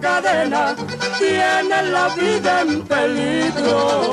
Cadena tiene la vida en peligro.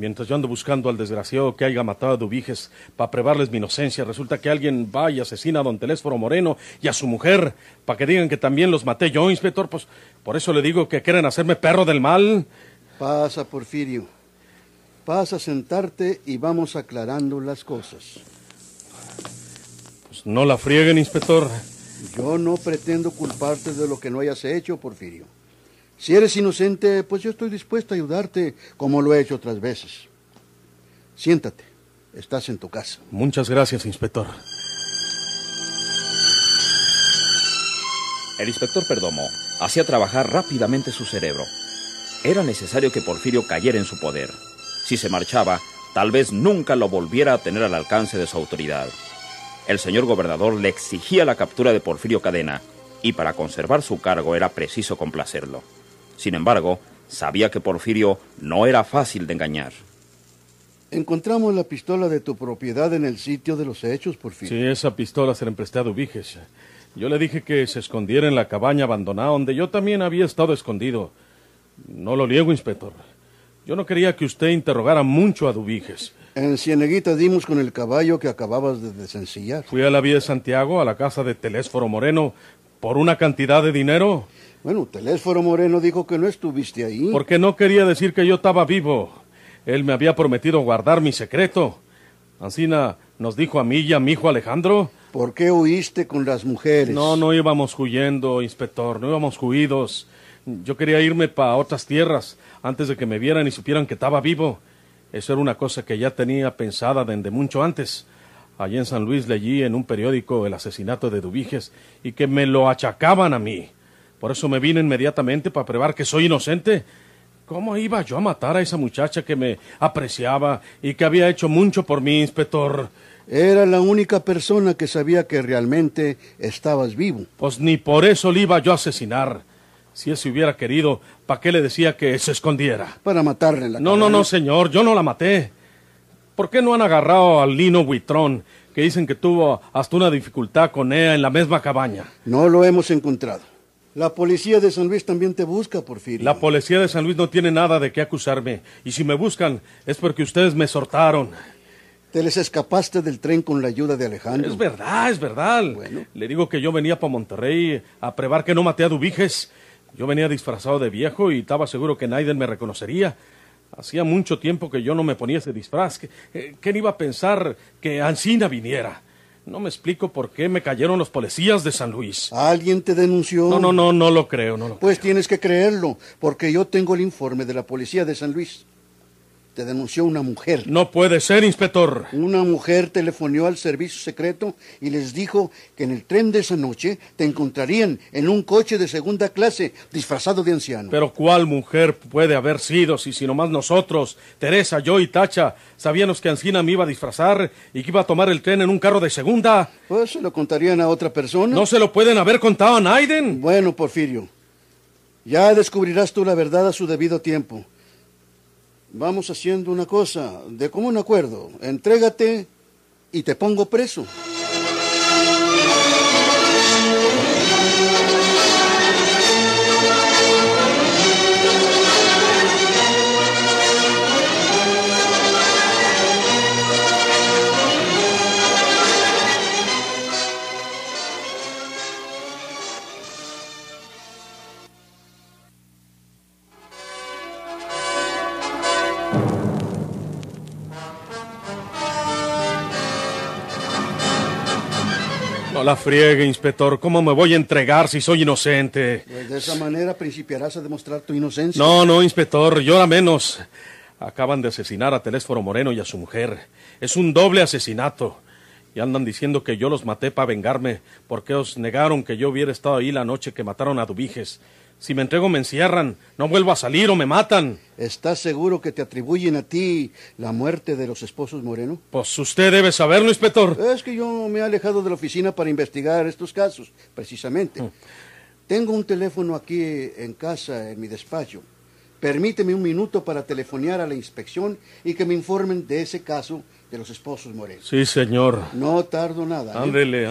Mientras yo ando buscando al desgraciado que haya matado a Dubiges para probarles mi inocencia, resulta que alguien va y asesina a don Telésforo Moreno y a su mujer para que digan que también los maté yo, inspector. Pues por eso le digo que quieren hacerme perro del mal. Pasa, Porfirio. Pasa a sentarte y vamos aclarando las cosas. Pues no la frieguen, inspector. Yo no pretendo culparte de lo que no hayas hecho, Porfirio. Si eres inocente, pues yo estoy dispuesto a ayudarte como lo he hecho otras veces. Siéntate. Estás en tu casa. Muchas gracias, inspector. El inspector Perdomo hacía trabajar rápidamente su cerebro. Era necesario que Porfirio cayera en su poder. Si se marchaba, tal vez nunca lo volviera a tener al alcance de su autoridad. El señor gobernador le exigía la captura de Porfirio Cadena, y para conservar su cargo era preciso complacerlo. Sin embargo, sabía que Porfirio no era fácil de engañar. Encontramos la pistola de tu propiedad en el sitio de los hechos, Porfirio. Sí, esa pistola se la empresté a Dubiges. Yo le dije que se escondiera en la cabaña abandonada donde yo también había estado escondido. No lo niego, inspector. Yo no quería que usted interrogara mucho a Dubiges. En Cieneguita dimos con el caballo que acababas de desencillar. Fui a la vía de Santiago, a la casa de Telésforo Moreno, por una cantidad de dinero. Bueno, Telésforo Moreno dijo que no estuviste ahí. Porque no quería decir que yo estaba vivo. Él me había prometido guardar mi secreto. Ancina nos dijo a mí y a mi hijo Alejandro. ¿Por qué huiste con las mujeres? No, no íbamos huyendo, inspector, no íbamos huidos. Yo quería irme para otras tierras antes de que me vieran y supieran que estaba vivo. Eso era una cosa que ya tenía pensada desde mucho antes. Allí en San Luis leí en un periódico el asesinato de Dubiges y que me lo achacaban a mí. Por eso me vine inmediatamente para probar que soy inocente. ¿Cómo iba yo a matar a esa muchacha que me apreciaba y que había hecho mucho por mí, inspector? Era la única persona que sabía que realmente estabas vivo. Pues ni por eso le iba yo a asesinar. Si él se hubiera querido, ¿para qué le decía que se escondiera? Para matarle la No, no, no, señor, yo no la maté. ¿Por qué no han agarrado al Lino Buitrón, que dicen que tuvo hasta una dificultad con ella en la misma cabaña? No lo hemos encontrado. La policía de San Luis también te busca, Porfirio. La policía de San Luis no tiene nada de qué acusarme. Y si me buscan, es porque ustedes me sortaron. Te les escapaste del tren con la ayuda de Alejandro. Es verdad, es verdad. Bueno. Le digo que yo venía para Monterrey a prevar que no maté a Dubiges. Yo venía disfrazado de viejo y estaba seguro que Naiden me reconocería. Hacía mucho tiempo que yo no me ponía ese disfraz. ¿Qué- eh, ¿Quién iba a pensar que Ancina viniera? No me explico por qué me cayeron los policías de San Luis. ¿Alguien te denunció? No, no, no, no lo creo, no lo Pues tienes que creerlo, porque yo tengo el informe de la policía de San Luis. Te denunció una mujer. No puede ser, inspector. Una mujer telefonió al servicio secreto y les dijo que en el tren de esa noche te encontrarían en un coche de segunda clase disfrazado de anciano. Pero ¿cuál mujer puede haber sido si, si nomás nosotros, Teresa, yo y Tacha, sabíamos que Ancina me iba a disfrazar y que iba a tomar el tren en un carro de segunda? Pues se lo contarían a otra persona. ¿No se lo pueden haber contado a Naiden? Bueno, Porfirio, ya descubrirás tú la verdad a su debido tiempo. Vamos haciendo una cosa, de común acuerdo. Entrégate y te pongo preso. No la friegue, inspector. ¿Cómo me voy a entregar si soy inocente? Pues de esa manera principiarás a demostrar tu inocencia. No, no, inspector, llora menos. Acaban de asesinar a Telésforo Moreno y a su mujer. Es un doble asesinato. Y andan diciendo que yo los maté para vengarme, porque os negaron que yo hubiera estado ahí la noche que mataron a Dubiges. Si me entrego me encierran, no vuelvo a salir o me matan. ¿Estás seguro que te atribuyen a ti la muerte de los esposos Moreno? Pues usted debe saberlo, inspector. Es que yo me he alejado de la oficina para investigar estos casos, precisamente. Tengo un teléfono aquí en casa, en mi despacho. Permíteme un minuto para telefonear a la inspección y que me informen de ese caso de los esposos Moreno. Sí, señor. No tardo nada. ¿eh? Ándele,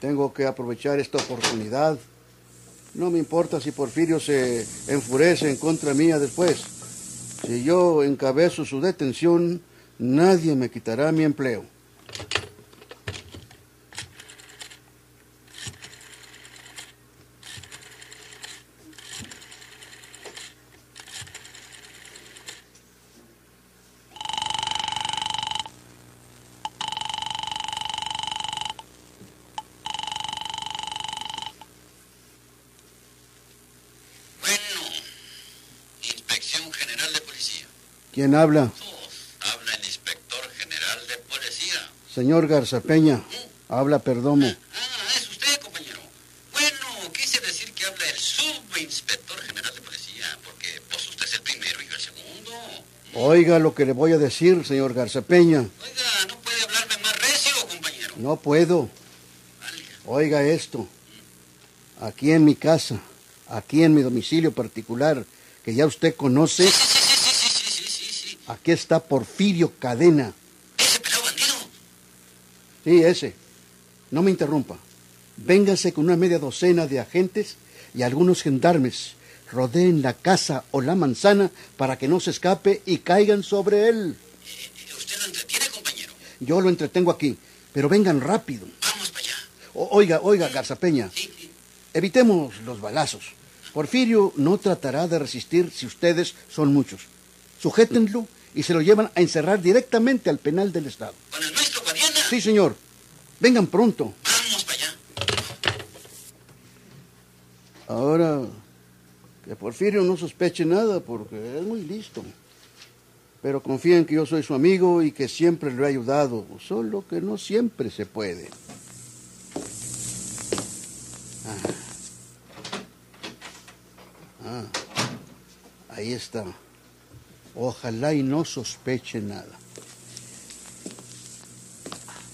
Tengo que aprovechar esta oportunidad. No me importa si Porfirio se enfurece en contra mía después. Si yo encabezo su detención, nadie me quitará mi empleo. Bueno, Inspección General de Policía. ¿Quién habla? Habla el Inspector General de Policía. Señor Garza Peña. Habla Perdomo. Ah, es usted, compañero. Bueno, quise decir que habla el Subinspector General de Policía, porque pues usted es el primero y yo el segundo. Oiga lo que le voy a decir, señor Garza Peña. Oiga, ¿no puede hablarme más recio, compañero? No puedo. Oiga esto. Aquí en mi casa, aquí en mi domicilio particular, que ya usted conoce, Sí, sí, sí, sí, sí, sí, sí, sí. Aquí está Porfirio Cadena. Ese pelado bandido. Sí, ese. No me interrumpa. Véngase con una media docena de agentes y algunos gendarmes. Rodeen la casa o la manzana para que no se escape y caigan sobre él. ¿Usted lo entretiene, compañero? Yo lo entretengo aquí, pero vengan rápido. Vamos para allá. Oiga, oiga, Garzapeña, Sí, sí. evitemos los balazos. Porfirio no tratará de resistir si ustedes son muchos. Sujétenlo y se lo llevan a encerrar directamente al penal del Estado. ¿Con el maestro Guadiana? Sí, señor. Vengan pronto. Vamos para allá. Ahora, que Porfirio no sospeche nada porque es muy listo. Pero confíen que yo soy su amigo y que siempre lo he ayudado, solo que no siempre se puede. Ah. Ah. Ahí está. Ojalá y no sospeche nada.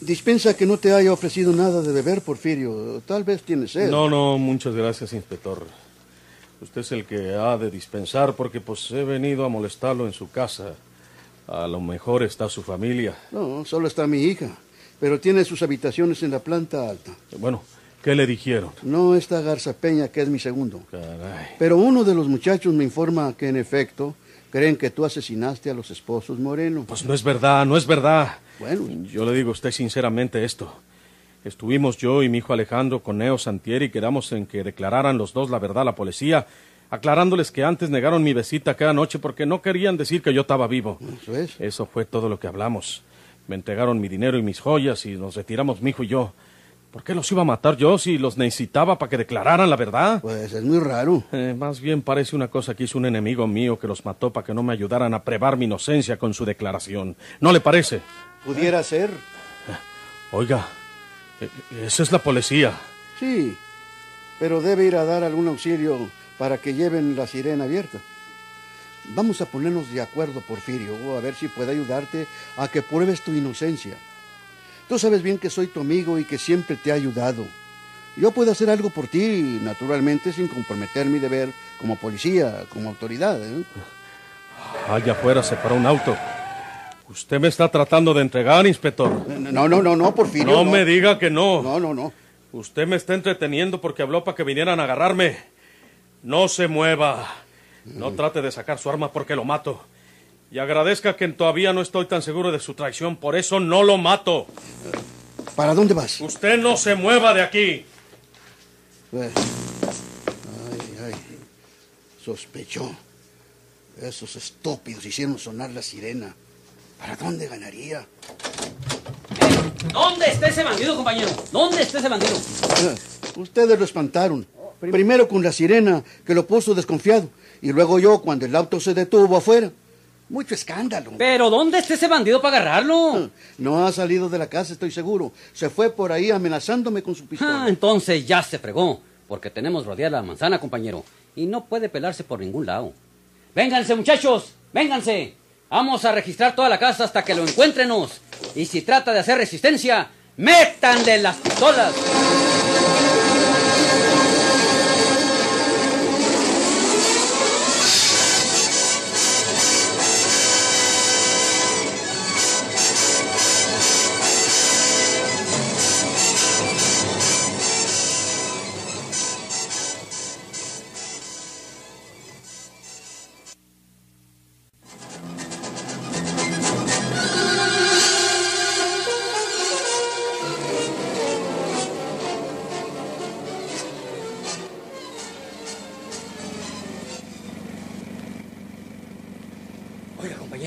Dispensa que no te haya ofrecido nada de beber, Porfirio. Tal vez tienes sed. No, no, muchas gracias, inspector. Usted es el que ha de dispensar porque pues he venido a molestarlo en su casa. A lo mejor está su familia. No, solo está mi hija, pero tiene sus habitaciones en la planta alta. Bueno, ¿qué le dijeron? No está Garza Peña, que es mi segundo. Caray. Pero uno de los muchachos me informa que en efecto creen que tú asesinaste a los esposos Moreno. Pues no es verdad, no es verdad. Bueno, Yo le digo a usted sinceramente esto. Estuvimos yo y mi hijo Alejandro con Neo Santieri y quedamos en que declararan los dos la verdad a la policía, aclarándoles que antes negaron mi visita cada noche porque no querían decir que yo estaba vivo. eso es. Eso fue todo lo que hablamos. Me entregaron mi dinero y mis joyas y nos retiramos mi hijo y yo. ¿Por qué los iba a matar yo si los necesitaba para que declararan la verdad? Pues es muy raro. Eh, más bien parece una cosa que hizo un enemigo mío que los mató para que no me ayudaran a probar mi inocencia con su declaración. ¿No le parece? Pudiera ser. Oiga, eh, esa es la policía. Sí, pero debe ir a dar algún auxilio para que lleven la sirena abierta. Vamos a ponernos de acuerdo, Porfirio, a ver si puede ayudarte a que pruebes tu inocencia. Tú sabes bien que soy tu amigo y que siempre te he ayudado. Yo puedo hacer algo por ti, naturalmente, sin comprometer mi deber como policía, como autoridad. ¿eh? Allá afuera se paró un auto. Usted me está tratando de entregar, inspector. No, no, no, no, Porfirio. No me diga que no. No, no, no. Usted me está entreteniendo porque habló para que vinieran a agarrarme. No se mueva. No trate de sacar su arma porque lo mato. Y agradezca que todavía no estoy tan seguro de su traición, por eso no lo mato. ¿Para dónde vas? Usted no se mueva de aquí. Eh, Ay, ay. Sospechó. Esos estúpidos hicieron sonar la sirena. ¿Para dónde ganaría? ¿Dónde está ese bandido, compañero? ¿Dónde está ese bandido? Ah, Ustedes lo espantaron. Primero con la sirena, que lo puso desconfiado. Y luego yo, cuando el auto se detuvo afuera. Mucho escándalo. Pero ¿dónde está ese bandido para agarrarlo? Ah, No ha salido de la casa, estoy seguro. Se fue por ahí amenazándome con su Ah, pistola. entonces ya se fregó, porque tenemos rodeada la manzana, compañero, y no puede pelarse por ningún lado. Vénganse, muchachos, vénganse. Vamos a registrar toda la casa hasta que lo encuéntrenos. Y si trata de hacer resistencia, métanle las pistolas.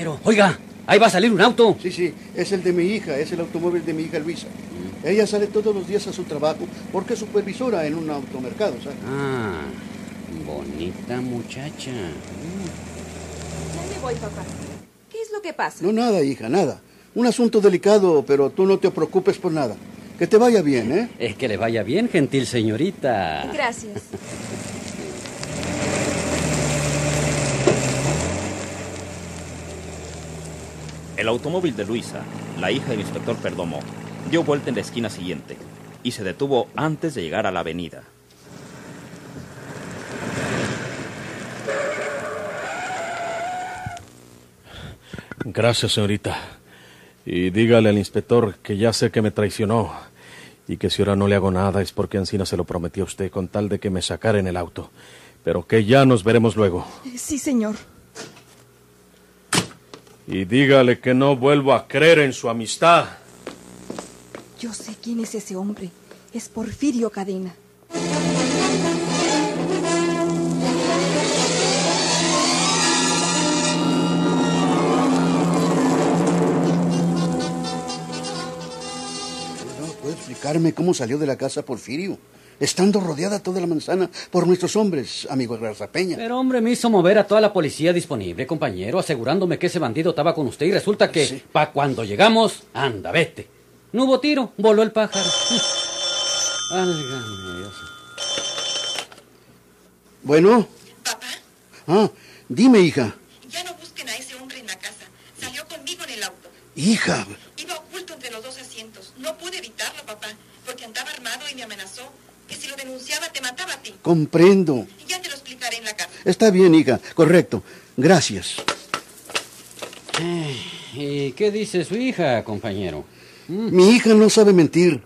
Oiga, compañero, oiga, ahí va a salir un auto. Sí, sí, es el de mi hija, es el automóvil de mi hija Luisa. Ella sale todos los días a su trabajo porque es supervisora en un automercado, ¿sabes? Ah, bonita muchacha. Ya me voy, papá. ¿Qué es lo que pasa? No, nada, hija, nada. Un asunto delicado, pero tú no te preocupes por nada. Que te vaya bien, ¿eh? Es que le vaya bien, gentil señorita. Gracias. El automóvil de Luisa, la hija del inspector Perdomo, dio vuelta en la esquina siguiente y se detuvo antes de llegar a la avenida. Gracias, señorita. Y dígale al inspector que ya sé que me traicionó y que si ahora no le hago nada es porque Ancina se lo prometió a usted con tal de que me sacara en el auto. Pero que ya nos veremos luego. Sí, señor. Y dígale que no vuelvo a creer en su amistad. Yo sé quién es ese hombre. Es Porfirio Cadena. ¿Puede explicarme cómo salió de la casa Porfirio? Estando rodeada toda la manzana por nuestros hombres, amigo Peña. Pero hombre, me hizo mover a toda la policía disponible, compañero, asegurándome que ese bandido estaba con usted y resulta que, Sí. pa' cuando llegamos, anda, vete. No hubo tiro, voló el pájaro. Válgame Dios. Bueno, Papá, ah, dime, hija. ya no busquen a ese hombre en la casa. Salió conmigo en el auto. Hija, Iba oculto entre los dos asientos. No pude evitarlo, papá, porque andaba armado y me amenazó denunciaba te mataba a ti. comprendo. Ya te lo explicaré en la casa. Está bien, hija, correcto. Gracias. ¿Y qué dice su hija, compañero? Mi hija no sabe mentir.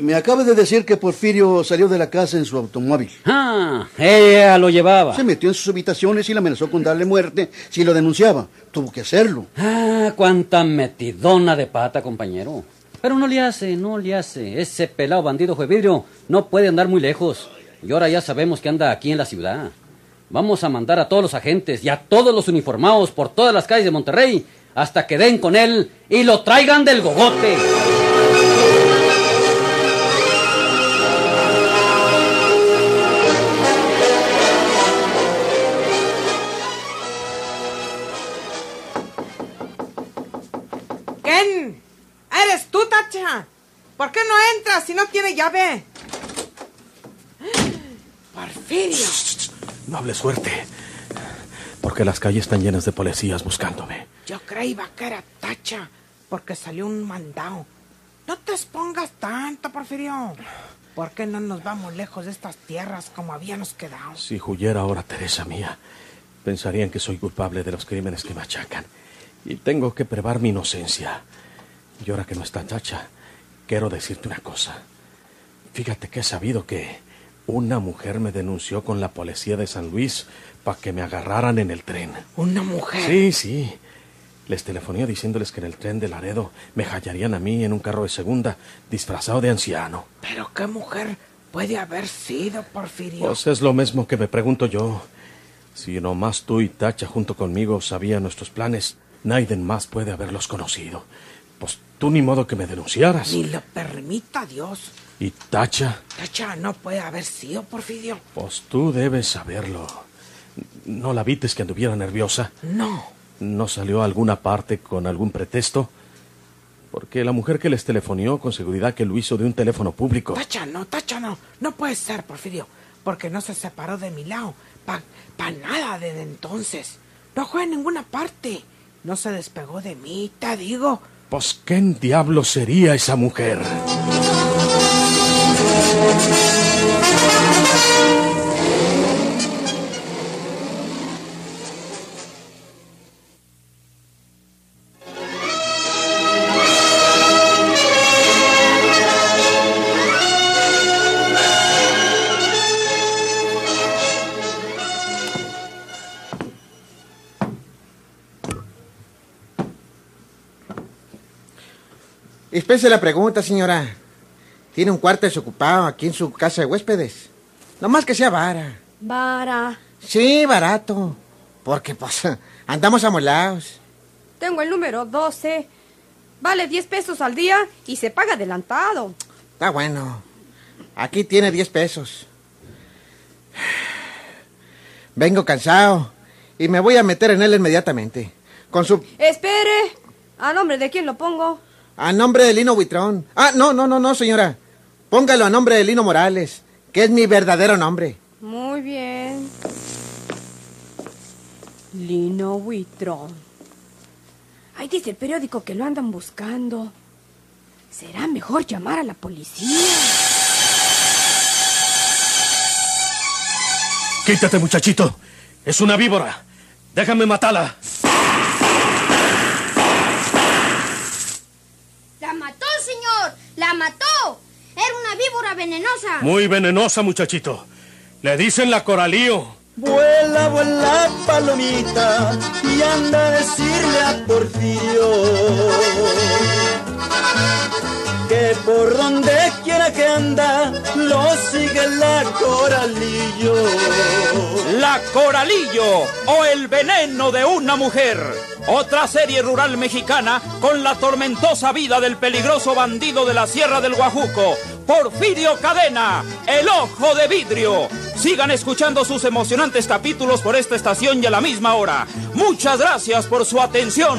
Me acaba de decir que Porfirio salió de la casa en su automóvil. Ah, ella lo llevaba. Se metió en sus habitaciones y la amenazó con darle muerte si lo denunciaba. Tuvo que hacerlo. Ah, cuánta metidona de pata, compañero. Pero no le hace, no le hace. Ese pelado bandido vidrio no puede andar muy lejos. Y ahora ya sabemos que anda aquí en la ciudad. Vamos a mandar a todos los agentes y a todos los uniformados por todas las calles de Monterrey hasta que den con él y lo traigan del gogote. Tacha? ¿Por qué no entras si no tiene llave? Porfirio. No hable suerte. Porque las calles están llenas de policías buscándome. Yo creía que era Tacha porque salió un mandado. No te expongas tanto, Porfirio. ¿Por qué no nos vamos lejos de estas tierras como habíamos quedado? Si huyera ahora Teresa mía, pensarían que soy culpable de los crímenes que me achacan. Y tengo que probar mi inocencia. Y ahora que no está Chacha, quiero decirte una cosa. Fíjate que he sabido que una mujer me denunció con la policía de San Luis para que me agarraran en el tren. Una mujer. Sí, sí. Les telefoné diciéndoles que en el tren de Laredo me hallarían a mí en un carro de segunda, disfrazado de anciano. Pero qué mujer puede haber sido, Porfirio. Pues es lo mismo que me pregunto yo. Si nomás tú y Tacha junto conmigo sabían nuestros planes, nadie más puede haberlos conocido. Pues tú ni modo que me denunciaras. Ni lo permita Dios. ¿Y Tacha? Tacha no puede haber sido, Porfirio. Pues tú debes saberlo. ¿No la vites que anduviera nerviosa? No. ¿No salió a alguna parte con algún pretexto? Porque la mujer que les telefonió con seguridad que lo hizo de un teléfono público. Tacha, no, Tacha, no. No puede ser, Porfirio. Porque no se separó de mi lado. Pa, pa nada desde entonces. No juega en ninguna parte. No se despegó de mí, te digo. Pues, ¿quién diablo sería esa mujer? Espese la pregunta, señora. ¿Tiene un cuarto desocupado aquí en su casa de huéspedes? Nomás que sea vara. Vara. Sí, barato. Porque, pues, andamos amolados. Tengo el número 12. Vale 10 pesos al día y se paga adelantado. Está bueno. Aquí tiene 10 pesos. Vengo cansado y me voy a meter en él inmediatamente. Con su... Espere. ¿A nombre de quién lo pongo? A nombre de Lino Buitrón. Ah, no, no, no, no, señora. Póngalo a nombre de Lino Morales, que es mi verdadero nombre. Muy bien. Lino Buitrón. Ahí dice el periódico que lo andan buscando. Será mejor llamar a la policía. Quítate, muchachito. Es una víbora. Déjame matarla. ¡La mató, señor! ¡La mató! Era una víbora venenosa. Muy venenosa, muchachito. Le dicen la coralío. Vuela, vuela, palomita, y anda a decirle a Porfirio que por donde quiera que anda, lo sigue la coralillo. La coralillo o el veneno de una mujer. Otra serie rural mexicana con la tormentosa vida del peligroso bandido de la Sierra del Guajuco, Porfirio Cadena, el ojo de vidrio. Sigan escuchando sus emocionantes capítulos por esta estación y a la misma hora. Muchas gracias por su atención.